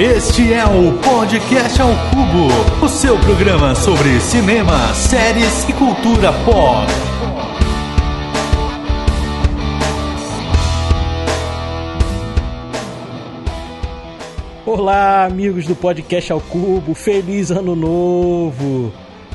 Este é o Podcast ao Cubo, o seu programa sobre cinema, séries e cultura pop. Olá, amigos do Podcast ao Cubo, feliz ano novo!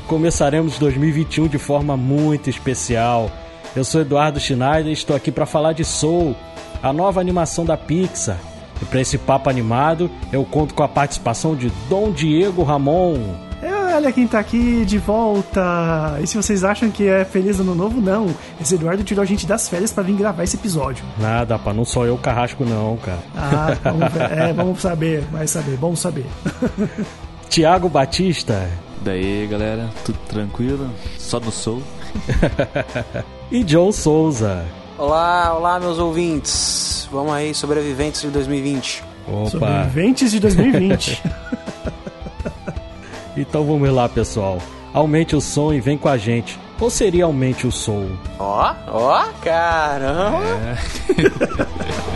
Começaremos 2021 de forma muito especial. Eu sou Eduardo Schneider e estou aqui para falar de Soul, a nova animação da Pixar. E para esse papo animado, eu conto com a participação de Dom Diego Ramon. É, olha quem tá aqui de volta! E se vocês acham que é feliz ano novo, não. Esse Eduardo tirou a gente das férias para vir gravar esse episódio. Nada, pá, não sou eu o carrasco não, cara. Ah, vamos, é, vamos saber, vai saber, vamos saber. Tiago Batista. Daí, galera, tudo tranquilo? Só no Soul. e John Souza. Olá, olá, meus ouvintes. Vamos aí, sobreviventes de 2020. Opa. Sobreviventes de 2020. então vamos lá, pessoal. Aumente o som e vem com a gente. Ou seria aumente o som? Ó, ó, caramba. É.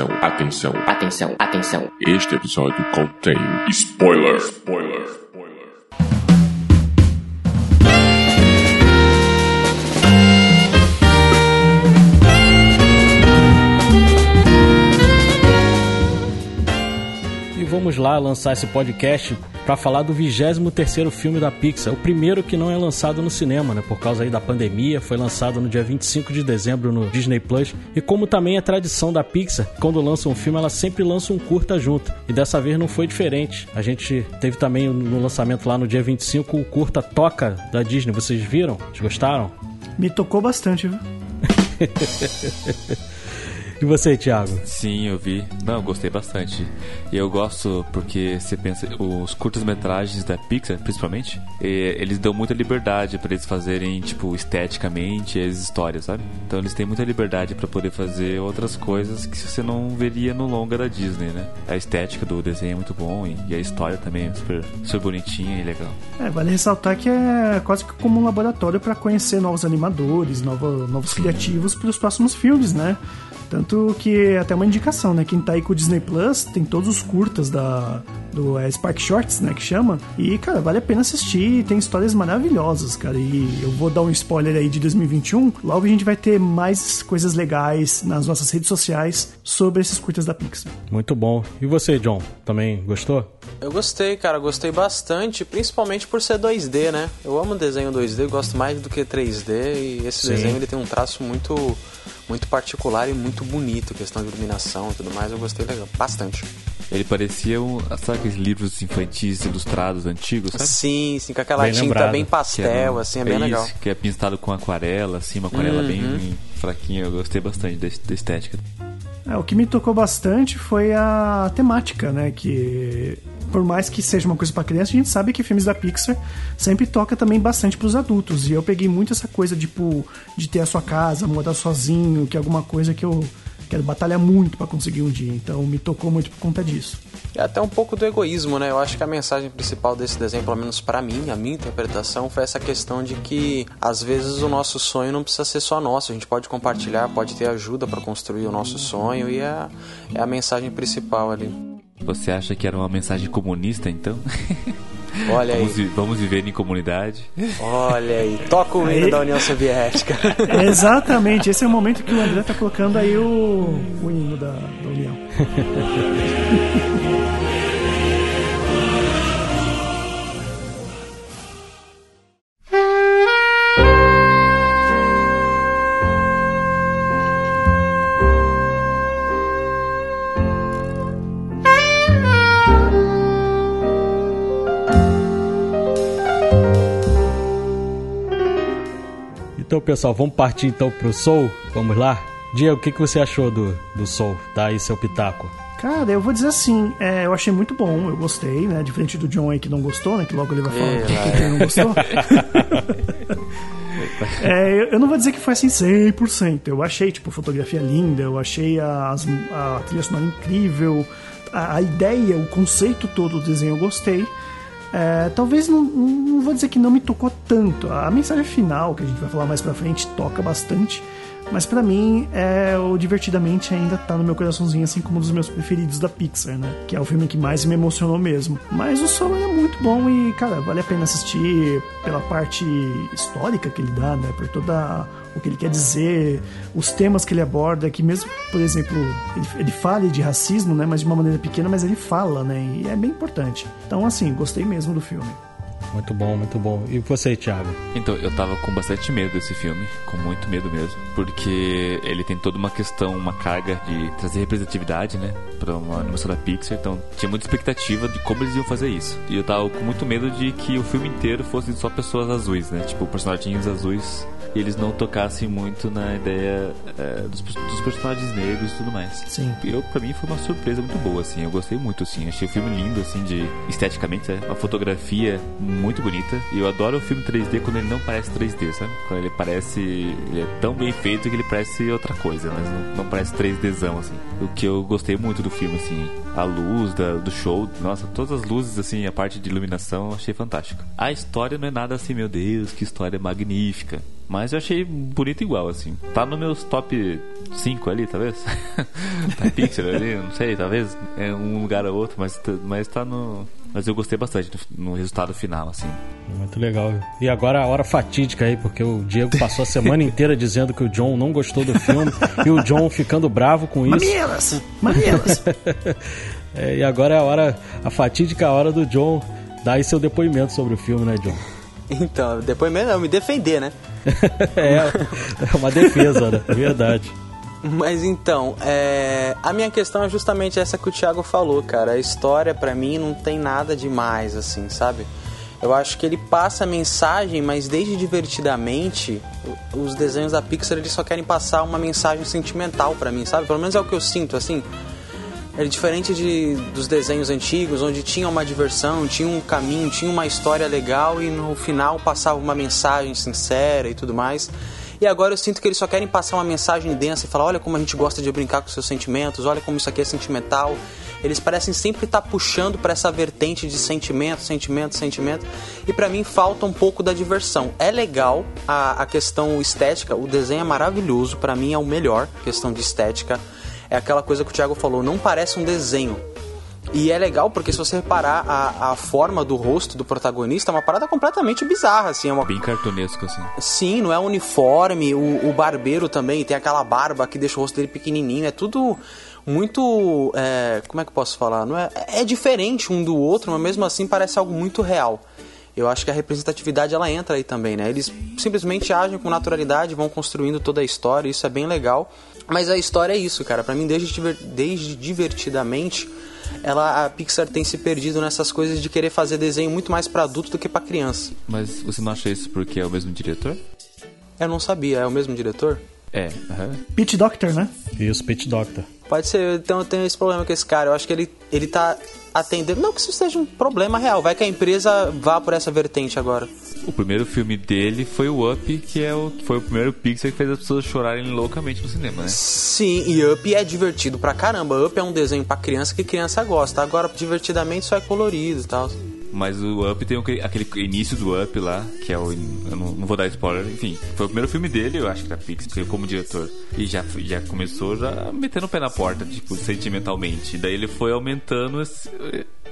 Atenção, atenção, atenção, atenção. Este episódio contém spoiler. Spoiler. Vamos lá lançar esse podcast para falar do 23º filme da Pixar, o primeiro que não é lançado no cinema, né, por causa aí da pandemia, foi lançado no dia 25 de dezembro no Disney Plus. E como também é tradição da Pixar, quando lança um filme, ela sempre lança um curta junto. E dessa vez não foi diferente. A gente teve também no lançamento lá no dia 25 o curta Toca da Disney. Vocês viram? Vocês gostaram? Me tocou bastante, viu? E você, Thiago? Sim, eu vi. Não, gostei bastante. E eu gosto porque você pensa, os curtas-metragens da Pixar, principalmente, eles dão muita liberdade para eles fazerem, tipo, esteticamente as histórias, sabe? Então eles têm muita liberdade para poder fazer outras coisas que você não veria no longa da Disney, né? A estética do desenho é muito bom e a história também é super, super bonitinha e legal. É, vale ressaltar que é quase que como um laboratório para conhecer novos animadores, novos, novos criativos para os próximos filmes, né? Tanto que é até uma indicação, né? Quem tá aí com o Disney Plus tem todos os curtas da, do é, Spark Shorts, né? Que chama. E, cara, vale a pena assistir. Tem histórias maravilhosas, cara. E eu vou dar um spoiler aí de 2021. Logo a gente vai ter mais coisas legais nas nossas redes sociais sobre esses curtas da Pixar. Muito bom. E você, John? Também gostou? Eu gostei, cara. Gostei bastante, principalmente por ser 2D, né? Eu amo desenho 2D, gosto mais do que 3D. E esse Sim. desenho ele tem um traço muito muito particular e muito bonito, questão de iluminação e tudo mais, eu gostei legal, bastante. Ele parecia um, sabe aqueles livros infantis ilustrados antigos, sabe? Sim, sim, com aquela bem tinta lembrado. bem pastel, assim, é, é bem isso, legal. Que é pintado com aquarela, assim, uma aquarela uhum. bem fraquinha, eu gostei bastante da, da estética. É, o que me tocou bastante foi a temática, né? Que por mais que seja uma coisa para criança, a gente sabe que filmes da Pixar sempre toca também bastante para os adultos. E eu peguei muito essa coisa tipo de ter a sua casa, morar sozinho, que é alguma coisa que eu quero batalhar muito para conseguir um dia. Então me tocou muito por conta disso. É até um pouco do egoísmo, né? Eu acho que a mensagem principal desse desenho, pelo menos para mim, a minha interpretação, foi essa questão de que às vezes o nosso sonho não precisa ser só nosso, a gente pode compartilhar, pode ter ajuda para construir o nosso sonho e é, é a mensagem principal ali. Você acha que era uma mensagem comunista, então? Olha vamos, aí. Vamos viver em comunidade. Olha aí. Toca o hino da União Soviética. Exatamente. Esse é o momento que o André tá colocando aí o, o hino da, da União. Então, pessoal, vamos partir então pro Soul? Vamos lá? Diego, o que, que você achou do, do Soul? Dá aí seu pitaco. Cara, eu vou dizer assim, é, eu achei muito bom, eu gostei, né? Diferente do John aí que não gostou, né? Que logo ele vai falar é, que, que ele não gostou. é, eu não vou dizer que foi assim 100%. Eu achei, tipo, fotografia linda, eu achei as, a trilha sonora incrível, a, a ideia, o conceito todo do desenho eu gostei. É, talvez não, não vou dizer que não me tocou tanto. A mensagem final, que a gente vai falar mais pra frente, toca bastante. Mas para mim, é, o Divertidamente ainda tá no meu coraçãozinho, assim como um dos meus preferidos da Pixar, né? Que é o filme que mais me emocionou mesmo. Mas o som é muito bom e, cara, vale a pena assistir pela parte histórica que ele dá, né? Por toda o que ele quer dizer, os temas que ele aborda, que mesmo, por exemplo, ele, ele fale de racismo, né? Mas de uma maneira pequena, mas ele fala, né? E é bem importante. Então, assim, gostei mesmo do filme. Muito bom, muito bom. E você, Thiago? Então, eu tava com bastante medo desse filme, com muito medo mesmo, porque ele tem toda uma questão, uma carga de trazer representatividade, né, pra uma animação da Pixar, então tinha muita expectativa de como eles iam fazer isso. E eu tava com muito medo de que o filme inteiro fosse só pessoas azuis, né, tipo, personagens azuis e eles não tocassem muito na ideia é, dos, dos, personagens negros e tudo mais. Sim. Eu, pra mim, foi uma surpresa muito boa, assim. Eu gostei muito, assim. Achei o filme lindo, assim, de esteticamente, né? Uma fotografia muito bonita. E eu adoro o filme 3D quando ele não parece 3D, sabe? Quando ele parece. Ele é tão bem feito que ele parece outra coisa, mas não, não parece 3Dzão, assim. O que eu gostei muito do filme, assim. A luz da, do show, nossa, todas as luzes, assim, a parte de iluminação, eu achei fantástico. A história não é nada assim, meu Deus, que história magnífica. Mas eu achei bonito igual, assim. Tá no meus top 5 ali, talvez. tá Pixar ali, não sei, talvez. É um lugar ou outro, mas, mas tá no. Mas eu gostei bastante no, resultado final, assim. Muito legal. E agora a hora fatídica aí, porque o Diego passou a semana inteira dizendo que o John não gostou do filme e o John ficando bravo com isso. Mamielas! Mamielas! é, e agora é a hora, a fatídica hora do John dar aí seu depoimento sobre o filme, né, John? Então, depoimento não, me defender, né? é, é uma defesa, né? Verdade. Mas então, é... a minha questão é justamente essa que o Thiago falou, cara. A história, para mim, não tem nada demais, assim, sabe? Eu acho que ele passa a mensagem, mas desde divertidamente, os desenhos da Pixar eles só querem passar uma mensagem sentimental para mim, sabe? Pelo menos é o que eu sinto, assim. É diferente de, dos desenhos antigos, onde tinha uma diversão, tinha um caminho, tinha uma história legal e no final passava uma mensagem sincera e tudo mais. E agora eu sinto que eles só querem passar uma mensagem densa e falar: olha como a gente gosta de brincar com seus sentimentos, olha como isso aqui é sentimental. Eles parecem sempre estar puxando para essa vertente de sentimento, sentimento, sentimento. E para mim falta um pouco da diversão. É legal a, a questão estética, o desenho é maravilhoso, para mim é o melhor questão de estética é aquela coisa que o Thiago falou, não parece um desenho. E é legal porque se você reparar a, a forma do rosto do protagonista é uma parada completamente bizarra, assim. É uma... Bem cartunesco, assim. Sim, não é uniforme. O, o barbeiro também tem aquela barba que deixa o rosto dele pequenininho. É tudo muito... É, como é que eu posso falar? Não é, é diferente um do outro, mas mesmo assim parece algo muito real. Eu acho que a representatividade ela entra aí também, né? Eles simplesmente agem com naturalidade, vão construindo toda a história, isso é bem legal. Mas a história é isso, cara. Para mim, desde, desde divertidamente, ela a Pixar tem se perdido nessas coisas de querer fazer desenho muito mais para adulto do que para criança. Mas você não acha isso porque é o mesmo diretor? Eu não sabia, é o mesmo diretor? É, uhum. Pete Doctor, né? Isso, Pete Doctor. Pode ser, então eu tenho esse problema com esse cara. Eu acho que ele, ele tá atendendo. Não que isso seja um problema real, vai que a empresa vá por essa vertente agora. O primeiro filme dele foi o Up, que é o, foi o primeiro Pixar que fez as pessoas chorarem loucamente no cinema, né? Sim, e Up é divertido pra caramba. Up é um desenho pra criança que criança gosta. Agora, divertidamente, só é colorido e tal. Mas o Up tem aquele início do Up lá, que é o. Eu não, não, vou dar spoiler, enfim. Foi o primeiro filme dele, eu acho que da Pixar, como diretor. E já, já começou já metendo o pé na porta, tipo, sentimentalmente. E daí ele foi aumentando esse,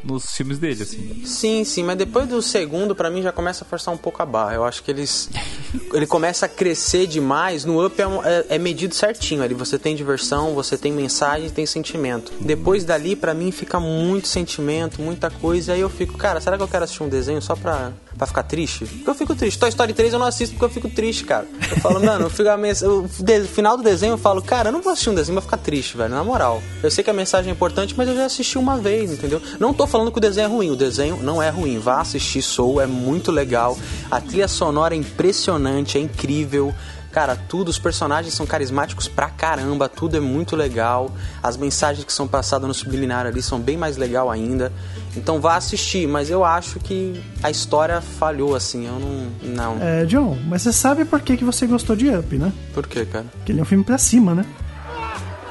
nos filmes dele, assim. Sim, sim, mas depois do segundo, para mim, já começa a forçar um pouco a barra. Eu acho que eles. ele começa a crescer demais. No Up é, é, é, medido certinho. Ali você tem diversão, você tem mensagem, tem sentimento. Depois dali, para mim, fica muito sentimento, muita coisa. Aí eu fico, cara, será que eu quero assistir um desenho só pra, pra ficar triste? Porque eu fico triste. Toy Story 3 eu não assisto porque eu fico triste, cara. Eu falo, mano, eu fico a mens... o final do desenho eu falo, cara, eu não vou assistir um desenho pra ficar triste, velho. Na moral. Eu sei que a mensagem é importante, mas eu já assisti uma vez, entendeu? Não tô falando que o desenho é ruim. O desenho não é ruim. Vá assistir Soul, é muito legal. A trilha sonora é impressionante, é incrível. Cara, tudo, os personagens são carismáticos pra caramba, tudo é muito legal. As mensagens que são passadas no subliminar ali são bem mais legal ainda. Então vá assistir, mas eu acho que a história falhou assim, eu não. Não. É, John, mas você sabe por que, que você gostou de Up, né? Por quê, cara? Porque ele é um filme pra cima, né?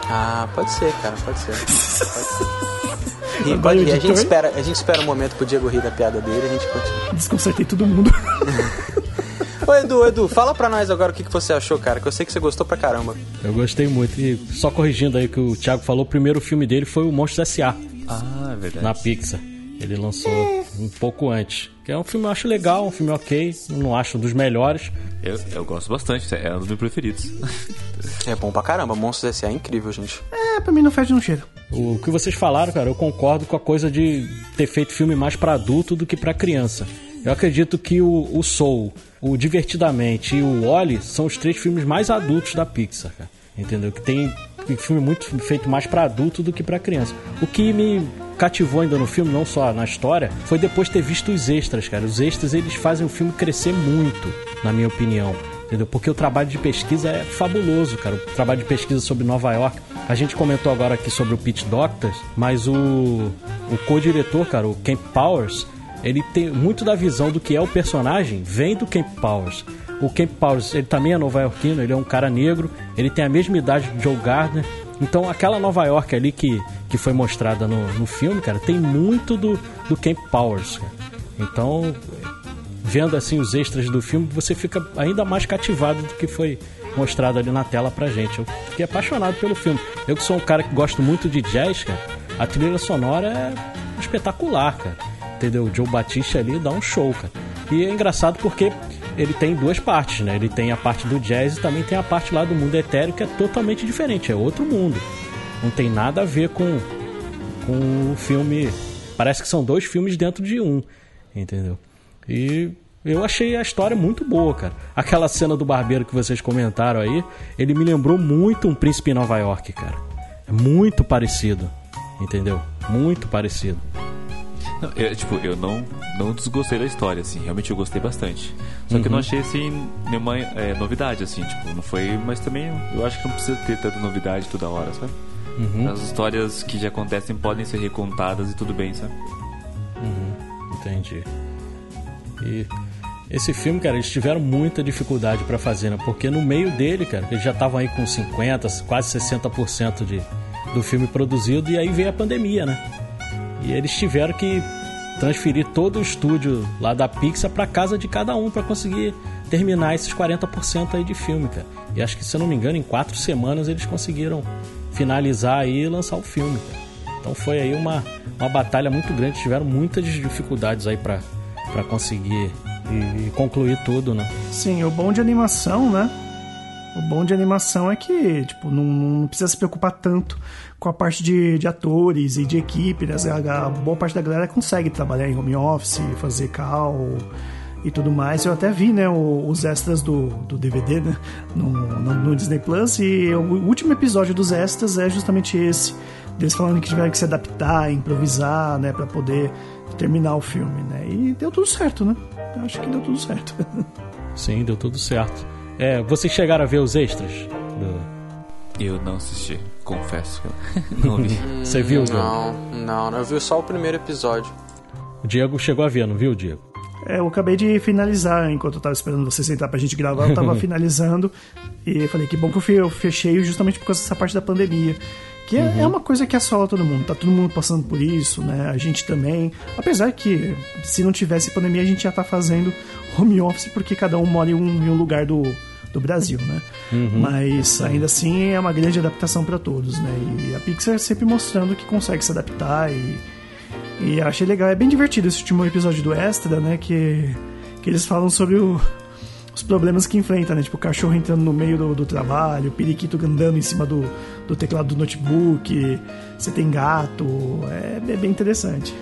Ah, pode ser, cara, pode ser. Pode ser. Agora pode o. A gente, espera, a gente espera um momento pro Diego rir da piada dele a gente continua. Desconcertei todo mundo. Ô Edu, Edu, fala pra nós agora o que, que você achou, cara, que eu sei que você gostou pra caramba. Eu gostei muito. E só corrigindo aí o que o Thiago falou, o primeiro filme dele foi o Monstros S.A. Ah, é verdade. na Pixar. Ele lançou um pouco antes. Que é um filme que eu acho legal, um filme ok. Não acho um dos melhores. Eu, eu gosto bastante, é um dos meus preferidos. É bom pra caramba, Monstros S.A. é incrível, gente. É, pra mim não fede não cheiro. O que vocês falaram, cara, eu concordo com a coisa de ter feito filme mais pra adulto do que pra criança. Eu acredito que o, o Soul, o Divertidamente e o Wally são os três filmes mais adultos da Pixar, cara. Entendeu? Que tem filme muito feito mais pra adulto do que pra criança. O que me cativou ainda no filme, não só na história, foi depois ter visto os extras, cara. Os extras eles fazem o filme crescer muito, na minha opinião. Entendeu? Porque o trabalho de pesquisa é fabuloso, cara. O trabalho de pesquisa sobre Nova York. A gente comentou agora aqui sobre o Pete Doctors, mas o, o co-diretor, cara, o Kemp Powers, ele tem muito da visão do que é o personagem, vem do Kemp Powers. O Kemp Powers, ele também é nova-iorquino, ele é um cara negro, ele tem a mesma idade do Joe Gardner. Então, aquela Nova York ali que, que foi mostrada no, no filme, cara, tem muito do, do Kemp Powers. Cara. Então, vendo assim os extras do filme, você fica ainda mais cativado do que foi mostrado ali na tela pra gente. Eu fiquei apaixonado pelo filme. Eu que sou um cara que gosto muito de jazz, cara, a trilha sonora é espetacular, cara. Entendeu? O Joe Batista ali dá um show, cara. E é engraçado porque ele tem duas partes, né? Ele tem a parte do jazz e também tem a parte lá do mundo etéreo que é totalmente diferente, é outro mundo. Não tem nada a ver com, com o filme. Parece que são dois filmes dentro de um, entendeu? E eu achei a história muito boa, cara. Aquela cena do barbeiro que vocês comentaram aí, ele me lembrou muito um príncipe em Nova York, cara. É muito parecido, entendeu? Muito parecido. Não, eu, tipo, eu não, não desgostei da história, assim. Realmente eu gostei bastante. Só que eu não achei, assim, nenhuma é, novidade, assim. Tipo, não foi... Mas também eu acho que não precisa ter tanta novidade toda hora, sabe? As histórias que já acontecem podem ser recontadas e tudo bem, sabe? Entendi. E esse filme, cara, eles tiveram muita dificuldade pra fazer, né? Porque no meio dele, cara, eles já estavam aí com 50, quase 60% de, do filme produzido e aí veio a pandemia, né? E eles tiveram que transferir todo o estúdio lá da Pixar pra casa de cada um pra conseguir terminar esses 40% aí de filme, cara. E acho que, se eu não me engano, em quatro semanas eles conseguiram finalizar aí e lançar o filme, cara. Então foi aí uma, uma batalha muito grande, tiveram muitas dificuldades aí pra conseguir e, e concluir tudo, né? Sim, o bom de animação, né? O bom de animação é que, tipo, não, não precisa se preocupar tanto com a parte de, de atores e de equipe, né? A, a boa parte da galera consegue trabalhar em home office, fazer call e tudo mais. Eu até vi, né, os extras do, do DVD, né, no, no, no Disney Plus, e o último episódio dos extras é justamente esse. Deles falando que tiveram que se adaptar, improvisar, né, pra poder terminar o filme, né? E deu tudo certo, né? Acho que deu tudo certo. Sim, deu tudo certo. É, vocês chegaram a ver os extras? do- Eu não assisti, confesso que eu não vi. Você viu, Diego? Não, não, não. Eu vi só o primeiro episódio. O Diego chegou a ver, não viu, Diego? É, eu acabei de finalizar, enquanto eu tava esperando vocês entrar pra gente gravar, eu tava finalizando e eu falei que bom que eu fe- eu fechei justamente por causa dessa parte da pandemia. Que é, é uma coisa que assola todo mundo, tá todo mundo passando por isso, né? A gente também. Apesar que se não tivesse pandemia, a gente já tá fazendo home office porque cada um mora em um, em um lugar do, do Brasil, né? Mas ainda assim é uma grande adaptação para todos, né? E a Pixar sempre mostrando que consegue se adaptar e e achei legal, é bem divertido esse último episódio do Extra, né? Que, que eles falam sobre o- os problemas que enfrenta, né? Tipo, o cachorro entrando no meio do, do trabalho, o periquito andando em cima do, do teclado do notebook, você tem gato, é, é bem interessante.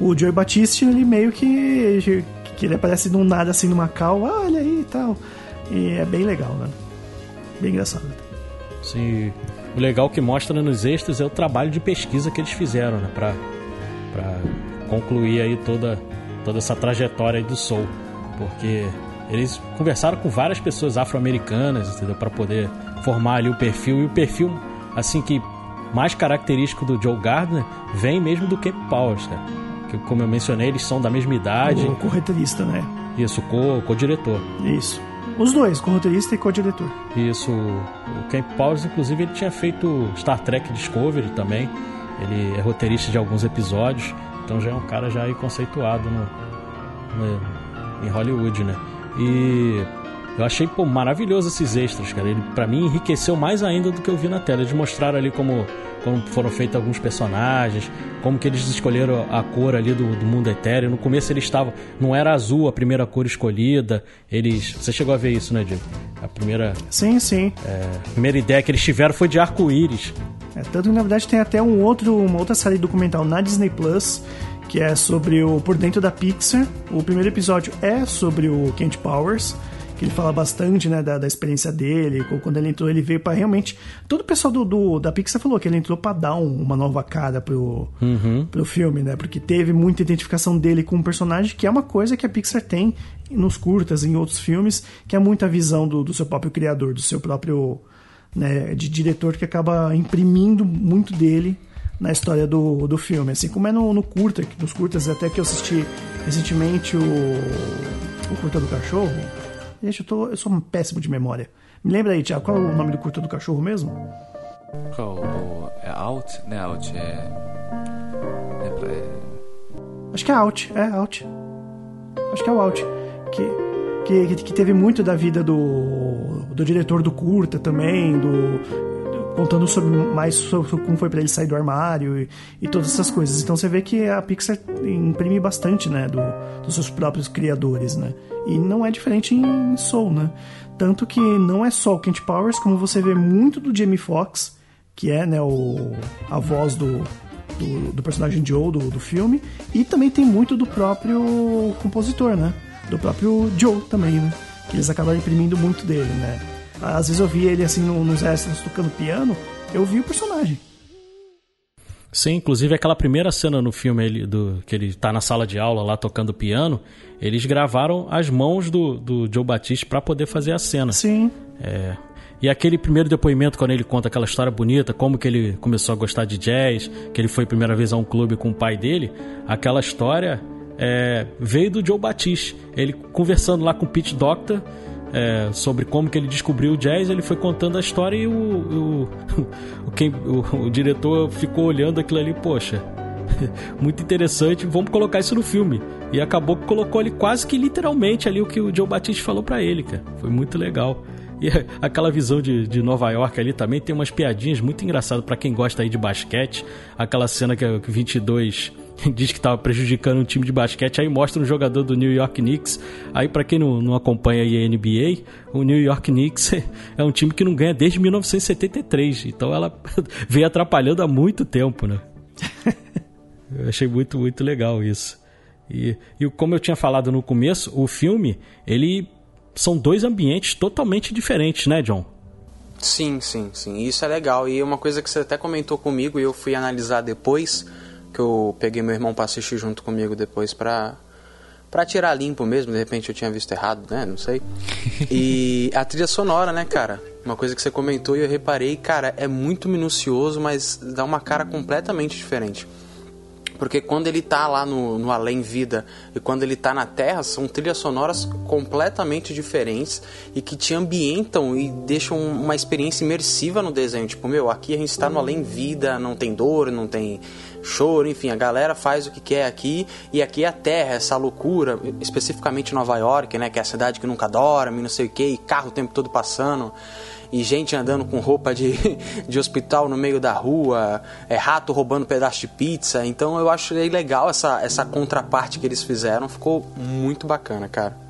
O Joey Batiste, ele meio que, que ele aparece do nada assim numa cal, ah, olha aí e tal. E é bem legal, né? Bem engraçado. Sim. O legal que mostra nos extras é o trabalho de pesquisa que eles fizeram, né? Pra, pra concluir aí toda, toda essa trajetória do Soul. Porque eles conversaram com várias pessoas afro-americanas, entendeu? Pra poder formar ali o perfil. E o perfil, assim, que mais característico do Joe Gardner vem mesmo do Camp Powers, cara. Que, como eu mencionei, eles são da mesma idade. O corretorista, né? Isso, co- co-diretor. Isso. Os dois, corretorista e co-diretor. Isso, o Camp Powers, inclusive, ele tinha feito Star Trek Discovery também. Ele é roteirista de alguns episódios, então já é um cara já aí conceituado no, no em Hollywood, né? E eu achei pô, maravilhoso esses extras, cara. Ele para mim enriqueceu mais ainda do que eu vi na tela. Eles mostraram ali como, como foram feitos alguns personagens, como que eles escolheram a cor ali do, do mundo etéreo. No começo eles estavam, não era azul a primeira cor escolhida. Eles, você chegou a ver isso, né, Diego? A primeira, Sim, sim. é, primeira ideia que eles tiveram foi de arco-íris. É, tanto que na verdade tem até um outro, uma outra série documental na Disney Plus que é sobre o por dentro da Pixar. O primeiro episódio é sobre o Kent Powers, que ele fala bastante né, da, da experiência dele. Quando ele entrou, ele veio para realmente. Todo o pessoal do, do, da Pixar falou que ele entrou para dar um- uma nova cara pro, pro filme, né? Porque teve muita identificação dele com o personagem, que é uma coisa que a Pixar tem nos curtas, em outros filmes, que é muita visão do, do seu próprio criador, do seu próprio né, de diretor que acaba imprimindo muito dele na história do, do filme. Assim como é no, no curta, nos curtas até que eu assisti recentemente o, o Curta do Cachorro. Gente, eu, tô, eu sou um péssimo de memória. Me lembra aí, Tiago, qual é o nome do Curta do Cachorro mesmo? Qual? O, é Out? Não é Out, é. É pra. É... Acho que é Out, é Out. Acho que é o Out. Que, que, que teve muito da vida do, do diretor do curta também, do- contando sobre mais sobre como foi pra ele sair do armário e, e todas essas coisas. Então você vê que a Pixar imprime bastante, né, do, dos seus próprios criadores, né? E não é diferente em Soul, né? Tanto que não é só o Kent Powers, como você vê muito do Jamie Foxx, que é, né, o, a voz do, do, do personagem Joe do, do filme e também tem muito do próprio compositor, né? Do próprio Joe também, né? Que eles acabaram imprimindo muito dele, né? Às vezes eu via ele assim no- nos extras tocando piano, eu vi o personagem. Sim, inclusive aquela primeira cena no filme ele, do, que ele tá na sala de aula lá tocando piano, eles gravaram as mãos do, do Joe Batiste para poder fazer a cena. Sim, É. E aquele primeiro depoimento, quando ele conta aquela história bonita, como que ele começou a gostar de jazz, que ele foi a primeira vez a um clube com o pai dele, aquela história é, veio do Joe Batiste. Ele conversando lá com o Pete Doctor é, sobre como que ele descobriu o jazz, ele foi contando a história e o, o, o, quem, o, o diretor ficou olhando aquilo ali, poxa, muito interessante, vamos colocar isso no filme. E acabou que colocou ali quase que literalmente ali o que o Joe Batiste falou pra ele, cara. Foi muito legal. E aquela visão de, de Nova York ali também tem umas piadinhas muito engraçadas pra quem gosta aí de basquete. Aquela cena que o 22 diz que tava prejudicando um time de basquete, aí mostra um jogador do New York Knicks. Aí pra quem não, não acompanha a NBA, o New York Knicks é um time que não ganha desde 1973. Então ela vem atrapalhando há muito tempo, né? Eu achei muito, muito legal isso. E, e como eu tinha falado no começo, o filme, ele são dois ambientes totalmente diferentes, né, John? Sim, sim, sim. Isso é legal. E uma coisa que você até comentou comigo e eu fui analisar depois, que eu peguei meu irmão pra assistir junto comigo depois pra, pra tirar limpo mesmo. De repente eu tinha visto errado, né? Não sei. E a trilha sonora, né, cara? Uma coisa que você comentou e eu reparei, cara, é muito minucioso, mas dá uma cara completamente diferente. Porque quando ele tá lá no, no Além Vida e quando ele tá na Terra, são trilhas sonoras completamente diferentes e que te ambientam e deixam uma experiência imersiva no desenho. Tipo, meu, aqui a gente tá no Além Vida, não tem dor, não tem choro, enfim, a galera faz o que quer aqui e aqui é a Terra, essa loucura, especificamente Nova York, né, que é a cidade que nunca dorme, não sei o que, e carro o tempo todo passando e gente andando com roupa de, de hospital no meio da rua, é rato roubando pedaço de pizza. Então eu achei legal essa, essa contraparte que eles fizeram, ficou muito bacana, cara.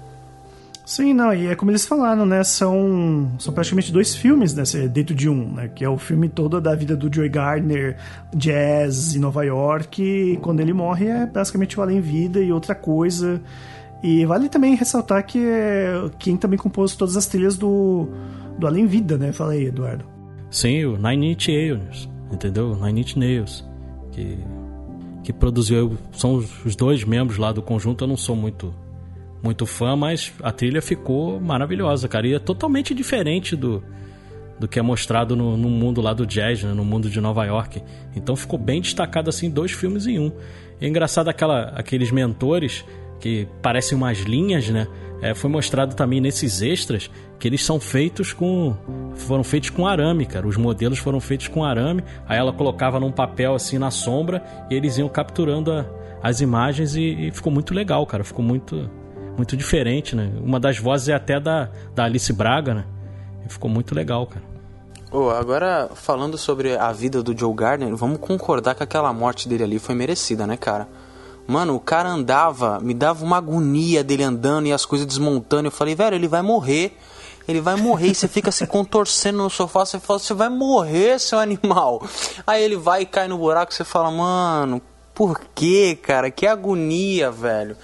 Sim, não, e é como eles falaram, né? São, são praticamente dois filmes né, dentro de um, né? Que é o filme todo da vida do Joey Gardner, jazz em Nova York, e quando ele morre é basicamente o Além Vida e outra coisa. E vale também ressaltar que é quem também compôs todas as trilhas do, do Além Vida, né? Fala aí, Eduardo. Sim, o Nine Inch Nails, entendeu? Nine Inch Nails, que, que produziu, são os- os dois membros lá do conjunto, eu não sou muito muito fã, mas a trilha ficou maravilhosa, cara, e é totalmente diferente do, do que é mostrado no, no mundo lá do jazz, né? no mundo de Nova York. Então ficou bem destacado assim, dois filmes em um. É engraçado aquela, aqueles mentores que parecem umas linhas, né? é, foi mostrado também nesses extras que eles são feitos com. foram feitos com arame, cara. Os modelos foram feitos com arame. Aí ela colocava num papel assim na sombra e eles iam capturando a, as imagens e, e, ficou muito legal, cara. Ficou muito, muito diferente, né? Uma das vozes é até da, da Alice Braga, né? E ficou muito legal, cara. Oh, agora, falando sobre a vida do Joe Gardner, vamos concordar que aquela morte dele ali foi merecida, né, cara? Mano, o cara andava, me dava uma agonia dele andando e as coisas desmontando. Eu falei, velho, ele vai morrer. Ele vai morrer e você fica se contorcendo no sofá. Você fala, você vai morrer, seu animal. Aí ele vai e cai no buraco. Você fala, mano, por que, cara? Que agonia, velho.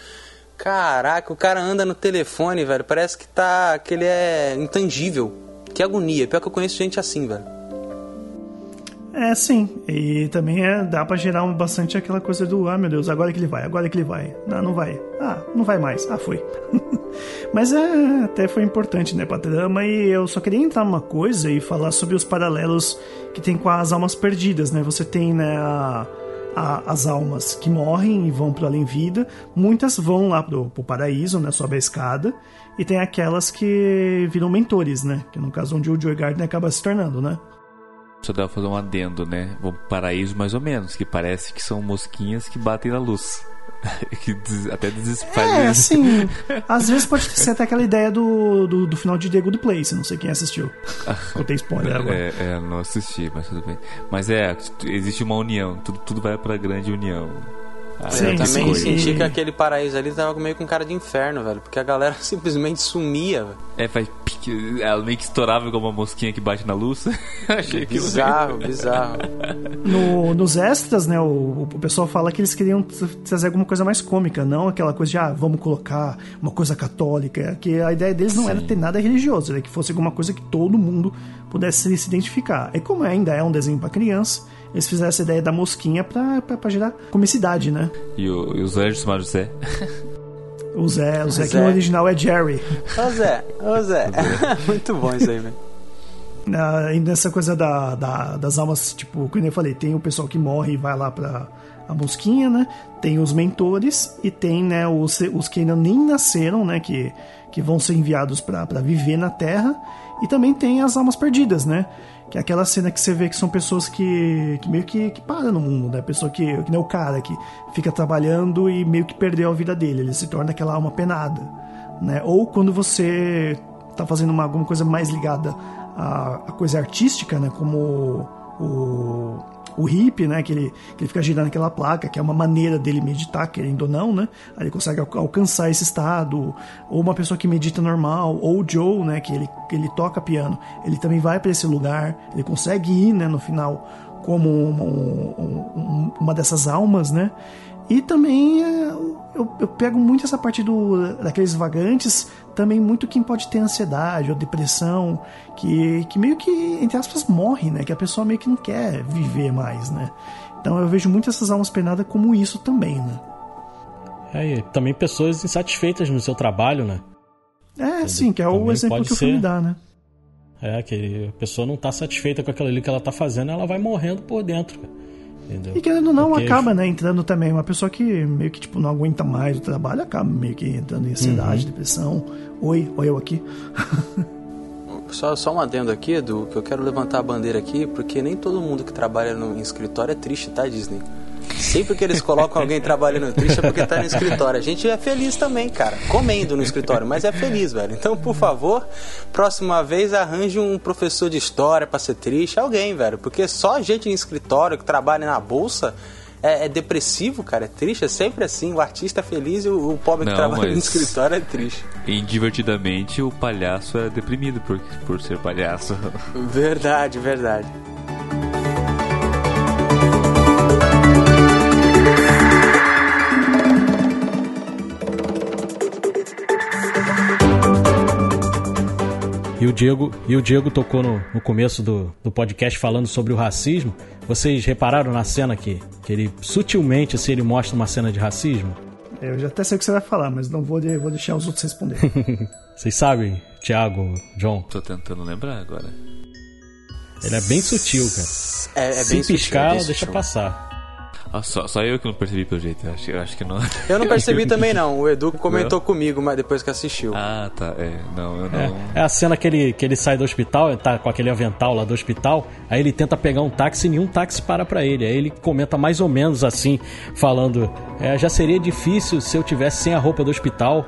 Caraca, o cara anda no telefone, velho. Parece que tá. que ele é intangível. Que agonia. Pior que eu conheço gente assim, velho. É, sim. E também é, dá pra gerar bastante aquela coisa do, ah, meu Deus, agora que ele vai, agora que ele vai. Não, não vai. Ah, não vai mais. Ah, foi. Mas é, até foi importante, né, pra trama. E eu só queria entrar numa coisa e falar sobre os paralelos que tem com as almas perdidas, né? Você tem, né, a, a, as almas que morrem e vão pro além-vida. Muitas vão lá pro, pro paraíso, né, sobe a escada. E tem aquelas que viram mentores, né? Que no caso onde o Joe Gardner acaba se tornando, né? Só dá pra fazer um adendo, né? Pro paraíso mais ou menos, que parece que são mosquinhas que batem na luz. que des... até desespera. É, assim. às vezes pode ser até aquela ideia do, do, do final de The Good Place. Não sei quem assistiu. Contei spoiler agora. É, é, não assisti, mas tudo bem. Mas é, existe uma união. Tudo, tudo vai pra grande união. Ah, sim, eu também senti que aquele paraíso ali tava meio com cara de inferno, velho. Porque a galera simplesmente sumia, velho. É, faz pique. Ela meio que estourava como uma mosquinha que bate na luz. Achei que Bizarro, bizarro. No, nos extras, né, o, o pessoal fala que eles queriam trazer alguma coisa mais cômica, não aquela coisa de, ah, vamos colocar uma coisa católica. Que a ideia deles não sim. era ter nada religioso, era que fosse alguma coisa que todo mundo pudesse se identificar. E como ainda é um desenho para criança eles fizeram essa ideia da mosquinha pra, pra, pra gerar comicidade, né? E o, e o Zé chamaram Zé? O Zé, o Zé, Zé. que no original é Jerry. Ô Zé, ô Zé. Muito bom isso aí, velho. Uh, e nessa coisa da, da, das almas, tipo, como eu falei, tem o pessoal que morre e vai lá pra a mosquinha, né? Tem os mentores e tem, né, os, os que ainda nem nasceram, né? Que, que vão ser enviados para viver na Terra. E também tem as almas perdidas, né? Que é aquela cena que você vê que são pessoas que, que meio que, que param no mundo, né? Pessoa que, que nem o cara que fica trabalhando e meio que perdeu a vida dele. Ele se torna aquela alma penada, né? Ou quando você tá fazendo uma, alguma coisa mais ligada à, à coisa artística, né? Como o o hippie, né? Que ele, que ele fica girando aquela placa, que é uma maneira dele meditar, querendo ou não, né? Aí ele consegue alcançar esse estado. Ou uma pessoa que medita normal, ou o Joe, né? Que ele, que ele toca piano, ele também vai para esse lugar, ele consegue ir, né? No final, como uma, um, uma dessas almas, né? E também é, eu, eu, pego muito essa parte do, daqueles vagantes, também muito quem pode ter ansiedade ou depressão, que, que meio que, entre aspas, morre, né? Que a pessoa meio que não quer viver mais, né? Então eu vejo muito essas almas penadas como isso também, né? É, e também pessoas insatisfeitas no seu trabalho, né? É, sim, que é o exemplo que o filme dá, né? É, que a pessoa não está satisfeita com aquilo ali que ela está fazendo, ela vai morrendo por dentro. Entendeu? E querendo ou não, Porque... acaba, né, entrando também. Uma pessoa que meio que tipo, não aguenta mais o trabalho, acaba meio que entrando em ansiedade, uhum. depressão. Oi, oi eu aqui. só, só um adendo aqui, Edu, que eu quero levantar a bandeira aqui, porque nem todo mundo que trabalha no, em escritório é triste, tá, Disney? Sempre que eles colocam alguém trabalhando triste é porque tá no escritório. A gente é feliz também, cara. Comendo no escritório, mas é feliz, velho. Então, por favor, próxima vez arranje um professor de história para ser triste. Alguém, velho. Porque só gente em escritório que trabalha na bolsa é, é, depressivo, cara. É triste. É sempre assim. O artista é feliz e o, o pobre Não, que trabalha no escritório é triste. E divertidamente o palhaço é deprimido por, por ser palhaço. Verdade, verdade. E o Diego, e o Diego tocou no, no começo do, do podcast falando sobre o racismo. Vocês repararam na cena que, que ele sutilmente assim, ele mostra uma cena de racismo? Eu já até sei o que você vai falar, mas não vou, de, vou deixar os outros responder. Vocês sabem, Thiago, John? Tô tentando lembrar agora. Ele é bem sutil, cara. É, é bem Se piscar, sutil, é deixa passar. Ah, só, só eu que não percebi pelo jeito. Eu acho, eu acho que não. Eu não percebi também, não. O Edu comentou comigo, mas depois que assistiu. Ah, tá. É, não, eu não. É, é a cena que ele, que ele sai do hospital, ele tá com aquele avental lá do hospital, aí ele tenta pegar um táxi e nenhum táxi para pra ele. Aí ele comenta mais ou menos assim, falando: é, já seria difícil se eu tivesse sem a roupa do hospital.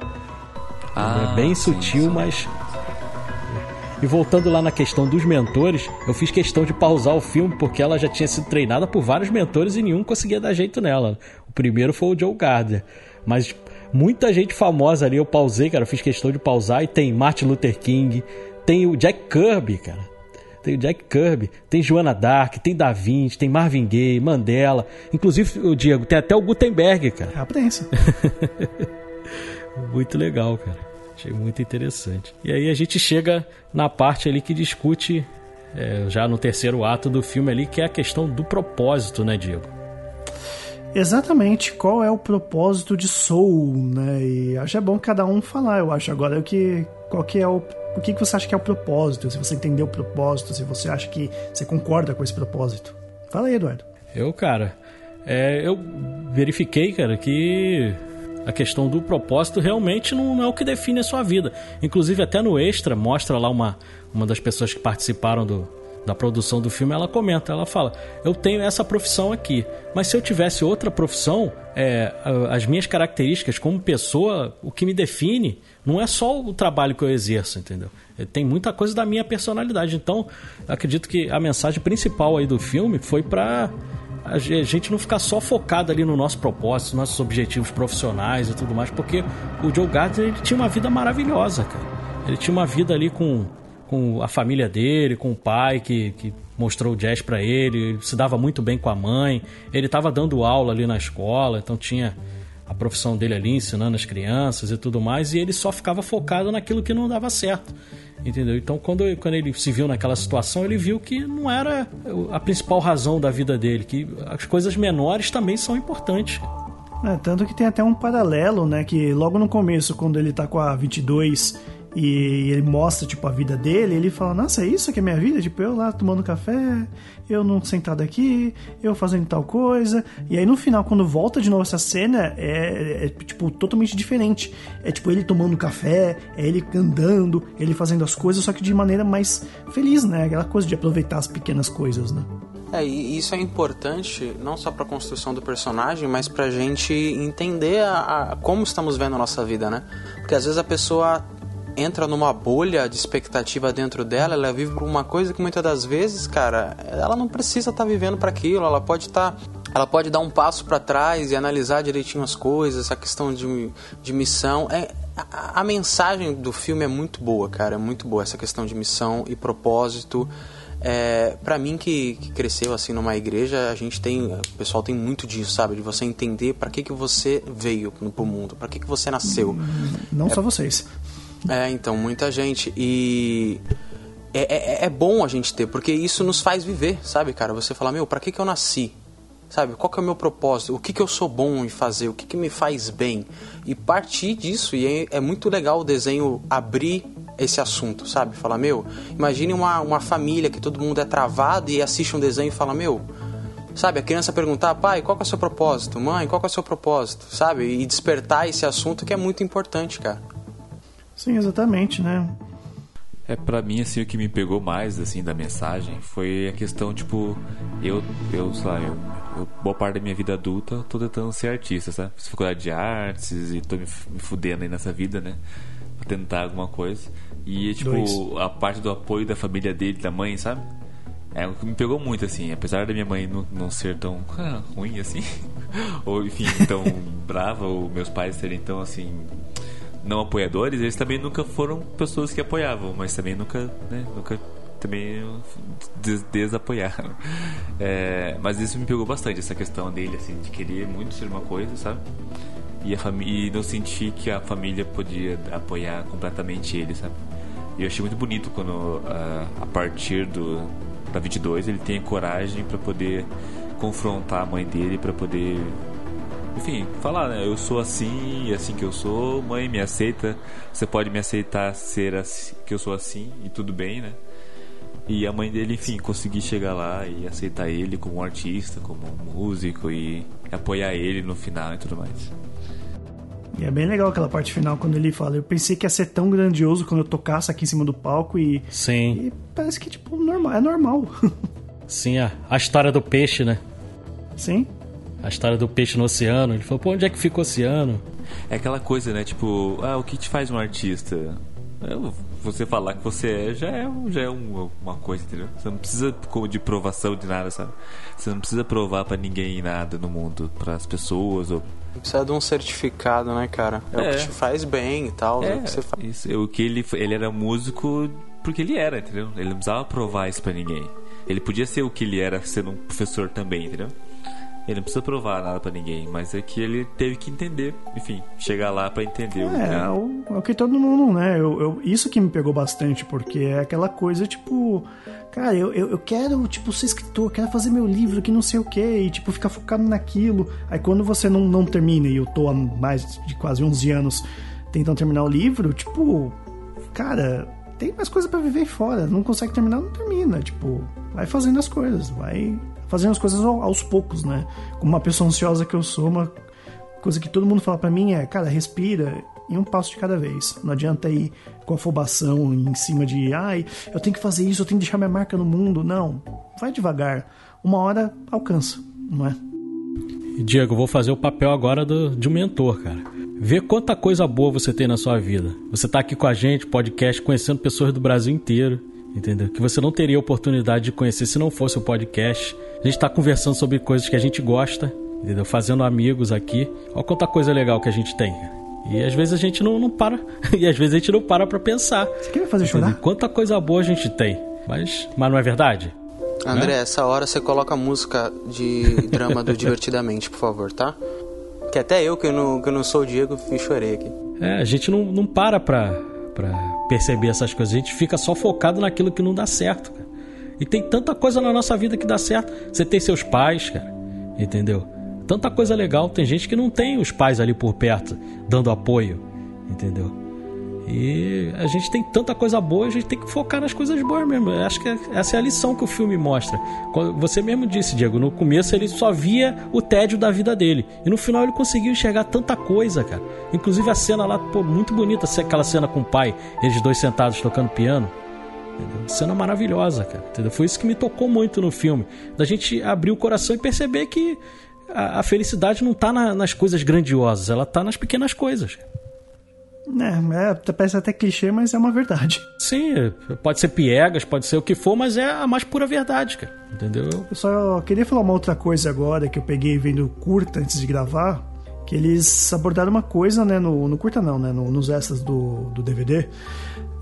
Ah, é bem sim, sutil, sim. mas. E voltando lá na questão dos mentores, eu fiz questão de pausar o filme porque ela já tinha sido treinada por vários mentores e nenhum conseguia dar jeito nela. O primeiro foi o Joe Gardner. Mas muita gente famosa ali eu pausei, cara, eu fiz questão de pausar e tem Martin Luther King, tem o Jack Kirby, cara. Tem o Jack Kirby, tem Joana Dark, tem Da Vinci, tem Marvin Gaye, Mandela. Inclusive, o Diego, tem até o Gutenberg, cara. É a prensa. Muito legal, cara. Achei muito interessante. E aí a gente chega na parte ali que discute, é, já no terceiro ato do filme ali, que é a questão do propósito, né, Diego? Exatamente, qual é o propósito de Soul, né? E acho é bom cada um falar, eu acho. Agora, o que, qual que é o, o que, que você acha que é o propósito? Se você entendeu o propósito, se você acha que você concorda com esse propósito. Fala aí, Eduardo. Eu, cara, é, eu verifiquei, cara, que a questão do propósito realmente não, é o que define a sua vida. Inclusive, até no extra, mostra lá uma, uma das pessoas que participaram do, da produção do filme, ela comenta, ela fala: Eu tenho essa profissão aqui, mas se eu tivesse outra profissão, é, as minhas características como pessoa, o que me define, não é só o trabalho que eu exerço, entendeu? É, Tem muita coisa da minha personalidade. Então, acredito que a mensagem principal aí do filme foi para a ge- a gente não ficar só focado ali no nosso propósito, nossos objetivos profissionais e tudo mais, porque o Joe Gardner ele tinha uma vida maravilhosa, cara. Ele tinha uma vida ali com, com a família dele, com o pai que, que mostrou o jazz pra ele, ele se dava muito bem com a mãe, ele estava dando aula ali na escola, então tinha a profissão dele ali ensinando as crianças e tudo mais, e ele só ficava focado naquilo que não dava certo. Entendeu? Então, quando, quando ele se viu naquela situação, ele viu que não era a principal razão da vida dele, que as coisas menores também são importantes. É, tanto que tem até um paralelo, né? Que logo no começo, quando ele tá com a 22 e ele mostra, tipo, a vida dele, ele fala, nossa, é isso que é minha vida? Tipo, eu lá tomando café, eu não sentado aqui, eu fazendo tal coisa. E aí no final, quando volta de novo essa cena, é, é, tipo, totalmente diferente. É tipo ele tomando café, é ele andando, ele fazendo as coisas, só que de maneira mais feliz, né? Aquela coisa de aproveitar as pequenas coisas, né? É, e isso é importante não só para a construção do personagem, mas para a gente entender a, a- como estamos vendo a nossa vida, né? Porque às vezes a pessoa entra numa bolha de expectativa dentro dela, ela vive por uma coisa que muitas das vezes, cara, ela não precisa estar vivendo para aquilo, ela pode estar ela pode dar um passo para trás e analisar direitinho as coisas, essa questão de, de missão. É, a, a mensagem do filme é muito boa, cara, é muito boa essa questão de missão e propósito. É, para mim que, que cresceu assim numa igreja, a gente tem, o pessoal tem muito disso, sabe? De você entender para que que você veio no pro mundo, para que que você nasceu. Não só vocês. É, então, muita gente. E é, é, é bom a gente ter, porque isso nos faz viver, sabe, cara? Você fala, meu, pra que, que eu nasci? Sabe, qual que é o meu propósito? O que, que eu sou bom em fazer? O que, que me faz bem? E partir disso, e é, é muito legal o desenho abrir esse assunto, sabe? Falar, meu, imagine uma, uma família que todo mundo é travado e assiste um desenho e fala, meu, Sabe, a criança perguntar, pai, qual é o seu propósito? Mãe, qual é o seu propósito? Sabe? E despertar esse assunto que é muito importante, cara. Sim, exatamente, né? É, pra mim, assim, o que me pegou mais, assim, da mensagem foi a questão, tipo, eu, eu, sei lá, eu, eu boa parte da minha vida adulta tô tentando ser artista, sabe? Fiz faculdade de artes e tô me, me fudendo aí nessa vida, né? Pra tentar alguma coisa. E, tipo, Dois. a parte do apoio da família dele, da mãe, sabe? É o que me pegou muito, assim, apesar da minha mãe não, não ser tão ah, ruim, assim, ou enfim, tão brava, ou meus pais serem tão, assim, não apoiadores, eles também nunca foram pessoas que apoiavam, mas também nunca, né, nunca também des desapoiaram. É, mas isso me pegou bastante, essa questão dele, assim, de querer muito ser uma coisa, sabe? E, a e não sentir que a família podia apoiar completamente ele, sabe? E eu achei muito bonito quando, ah, a partir do da 22, ele tem a coragem para poder confrontar a mãe dele, para poder enfim, falar, né? Eu sou assim, assim que eu sou, mãe, me aceita. Você pode me aceitar ser assim, que eu sou assim e tudo bem, né? E a mãe dele, enfim, conseguir chegar lá e aceitar ele como um artista, como um músico e apoiar ele no final e tudo mais. E é bem legal aquela parte final quando ele fala: Eu pensei que ia ser tão grandioso quando eu tocasse aqui em cima do palco e. Sim. E parece que, tipo, normal, é normal. Sim, a, a história do peixe, né? Sim. A história do peixe no oceano. Ele falou: pô, onde é que fica o oceano? É aquela coisa, né? Tipo, ah, o que te faz um artista? Eu, você falar que você é já é, já é um, uma coisa, entendeu? Você não precisa de provação de nada, sabe? Você não precisa provar para ninguém nada no mundo, para as pessoas ou Precisa de um certificado, né, cara? É, é. o que te faz bem e tal. É, é o que você faz. Isso, o que ele, ele era músico porque ele era, entendeu? Ele não precisava provar isso para ninguém. Ele podia ser o que ele era sendo um professor também, entendeu? Ele não precisa provar nada para ninguém, mas é que ele teve que entender, enfim, chegar lá para entender é, o que. É, o, é o que todo mundo, né? Eu, eu, isso que me pegou bastante, porque é aquela coisa, tipo, cara, eu, eu, eu quero, tipo, ser escritor, quero fazer meu livro, que não sei o que, e, tipo, ficar focado naquilo. Aí quando você não, não termina, e eu tô há mais de quase 11 anos tentando terminar o livro, tipo, cara, tem mais coisa para viver fora, não consegue terminar, não termina, tipo, vai fazendo as coisas, vai fazendo as coisas aos poucos, né? Como uma pessoa ansiosa que eu sou, uma coisa que todo mundo fala para mim é, cara, respira e um passo de cada vez. Não adianta ir com afobação em cima de, ai, eu tenho que fazer isso, eu tenho que deixar minha marca no mundo. Não, vai devagar. Uma hora alcança, não é? Diego, vou fazer o papel agora do, de um mentor, cara. Vê quanta coisa boa você tem na sua vida. Você tá aqui com a gente, podcast, conhecendo pessoas do Brasil inteiro, entendeu? Que você não teria oportunidade de conhecer se não fosse o podcast. A gente está conversando sobre coisas que a gente gosta, entendeu? Fazendo amigos aqui. Olha quanta coisa legal que a gente tem. E às vezes a gente não, não para. E às vezes a gente não para pra pensar. Você quer me fazer chorar? Entendeu? Quanta coisa boa a gente tem. Mas, mas não é verdade? André, né? essa hora você coloca a música de drama do Divertidamente, por favor, tá? Que até eu, que eu não, que eu não sou o Diego, chorei aqui. É, a gente não, não para pra, pra perceber essas coisas. A gente fica só focado naquilo que não dá certo, cara. E tem tanta coisa na nossa vida que dá certo. Você tem seus pais, cara. Entendeu? Tanta coisa legal. Tem gente que não tem os pais ali por perto, dando apoio. Entendeu? E a gente tem tanta coisa boa, a gente tem que focar nas coisas boas mesmo. Eu acho que essa é a lição que o filme mostra. Você mesmo disse, Diego, no começo ele só via o tédio da vida dele. E no final ele conseguiu enxergar tanta coisa, cara. Inclusive a cena lá, pô, muito bonita, aquela cena com o pai, eles dois sentados tocando piano. Entendeu? Cena maravilhosa, cara. Entendeu? Foi isso que me tocou muito no filme. Da gente abrir o coração e perceber que a, a felicidade não está na, nas coisas grandiosas, ela está nas pequenas coisas. É, é, parece até clichê, mas é uma verdade. Sim, pode ser piegas, pode ser o que for, mas é a mais pura verdade, cara. Entendeu? Eu só queria falar uma outra coisa agora que eu peguei vendo curta antes de gravar. Que eles abordaram uma coisa, né, no, no curta não, né, no, nos extras do, do DVD,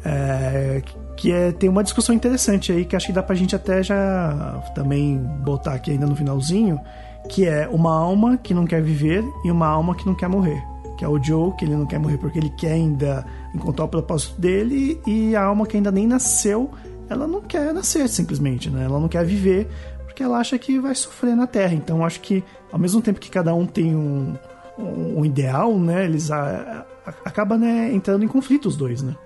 é, que é, tem uma discussão interessante aí que acho que dá pra gente até já também botar aqui ainda no finalzinho, que é uma alma que não quer viver e uma alma que não quer morrer. Que é o Joe, que ele não quer morrer porque ele quer ainda encontrar o propósito dele, e a alma que ainda nem nasceu, ela não quer nascer simplesmente, né? Ela não quer viver porque ela acha que vai sofrer na Terra. Então acho que ao mesmo tempo que cada um tem um, um, um ideal, né? Eles a, a, acaba né, entrando em conflito os dois, né?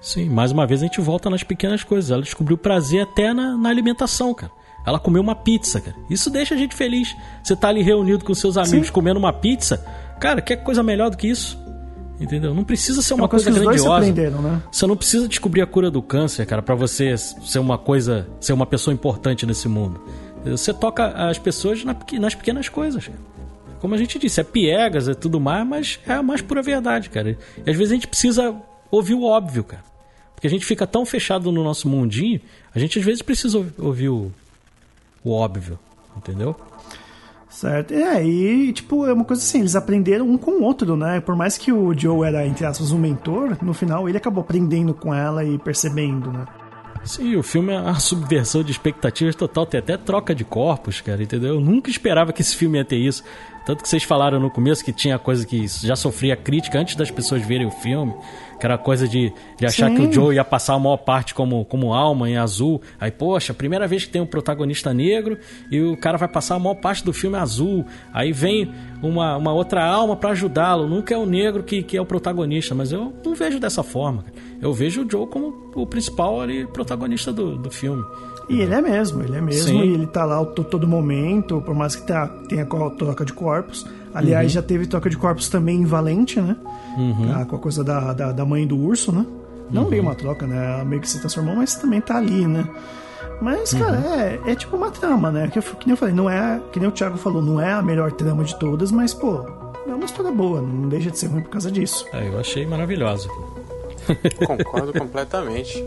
Sim, mais uma vez a gente volta nas pequenas coisas. Ela descobriu prazer até na, na alimentação, cara. Ela comeu uma pizza, cara. Isso deixa a gente feliz. Você tá ali reunido com seus amigos Sim. comendo uma pizza. Cara, quer coisa melhor do que isso? Entendeu? Não precisa ser uma, é uma coisa, coisa grandiosa. Né? Você não precisa descobrir a cura do câncer, cara, para você ser uma coisa, ser uma pessoa importante nesse mundo. Você toca as pessoas nas pequenas coisas. Como a gente disse, é piegas, é tudo mais, mas é a mais pura verdade, cara. E às vezes a gente precisa ouvir o óbvio, cara. Porque a gente fica tão fechado no nosso mundinho, a gente às vezes precisa ouvir o, o óbvio, entendeu? Certo. É, e tipo, é uma coisa assim, eles aprenderam um com o outro, né? Por mais que o Joe era, entre aspas, um mentor, no final ele acabou aprendendo com ela e percebendo, né? Sim, o filme é uma subversão de expectativas total, tem até troca de corpos, cara, entendeu? Eu nunca esperava que esse filme ia ter isso. Tanto que vocês falaram no começo que tinha coisa que já sofria crítica antes das pessoas verem o filme, que era coisa de, de achar Sim. que o Joe ia passar a maior parte como, como alma em azul. Aí, poxa, primeira vez que tem um protagonista negro e o cara vai passar a maior parte do filme azul. Aí vem uma, uma outra alma para ajudá-lo. Nunca é o negro que, que é o protagonista, mas eu não vejo dessa forma. Eu vejo o Joe como o principal ali, protagonista do, do filme. E ele é mesmo, ele é mesmo, Sim. e ele tá lá todo momento, por mais que tá, tenha troca de corpos. Aliás, já teve troca de corpos também em Valente, né? Ah, com a coisa da, da, da mãe do urso, né? Não bem uma troca, né? Ela meio que se transformou, mas também tá ali, né? Mas, cara, é, é tipo uma trama, né? Que, eu, que nem eu falei, não é, que nem o Thiago falou, não é a melhor trama de todas, mas, pô, é uma história boa, não deixa de ser ruim por causa disso. É, eu achei maravilhosa. Concordo completamente.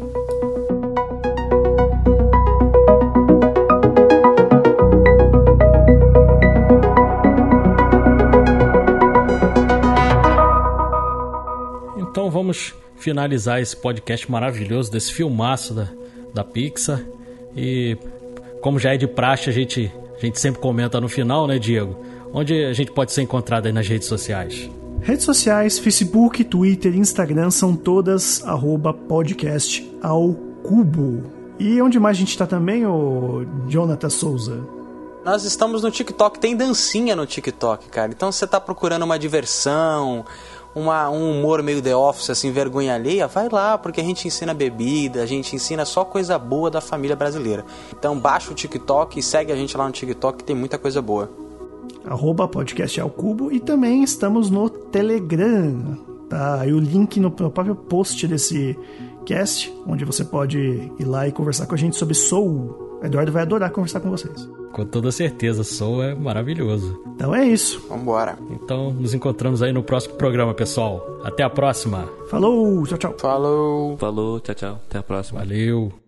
Então vamos finalizar esse podcast maravilhoso desse filmaço da, da Pixar. E como já é de praxe, a gente, a gente sempre comenta no final, né, Diego? Onde a gente pode ser encontrado aí nas redes sociais. Redes sociais, Facebook, Twitter, Instagram são todas arroba podcast ao cubo. E onde mais a gente tá também, o Jonathan Souza? Nós estamos no TikTok, tem dancinha no TikTok, cara. Então você tá procurando uma diversão, uma, um humor meio The Office, assim, vergonha alheia, vai lá, porque a gente ensina bebida, a gente ensina só coisa boa da família brasileira. Então baixa o TikTok e segue a gente lá no TikTok que tem muita coisa boa. Arroba podcast ao cubo. E também estamos no Telegram. Tá? E o link no próprio post desse cast, onde você pode ir lá e conversar com a gente sobre Soul. O Eduardo vai adorar conversar com vocês. Com toda certeza, Soul é maravilhoso. Então é isso. Vambora. Então nos encontramos aí no próximo programa, pessoal. Até a próxima. Falou, tchau, tchau. Falou! Falou, tchau, tchau. Até a próxima. Valeu.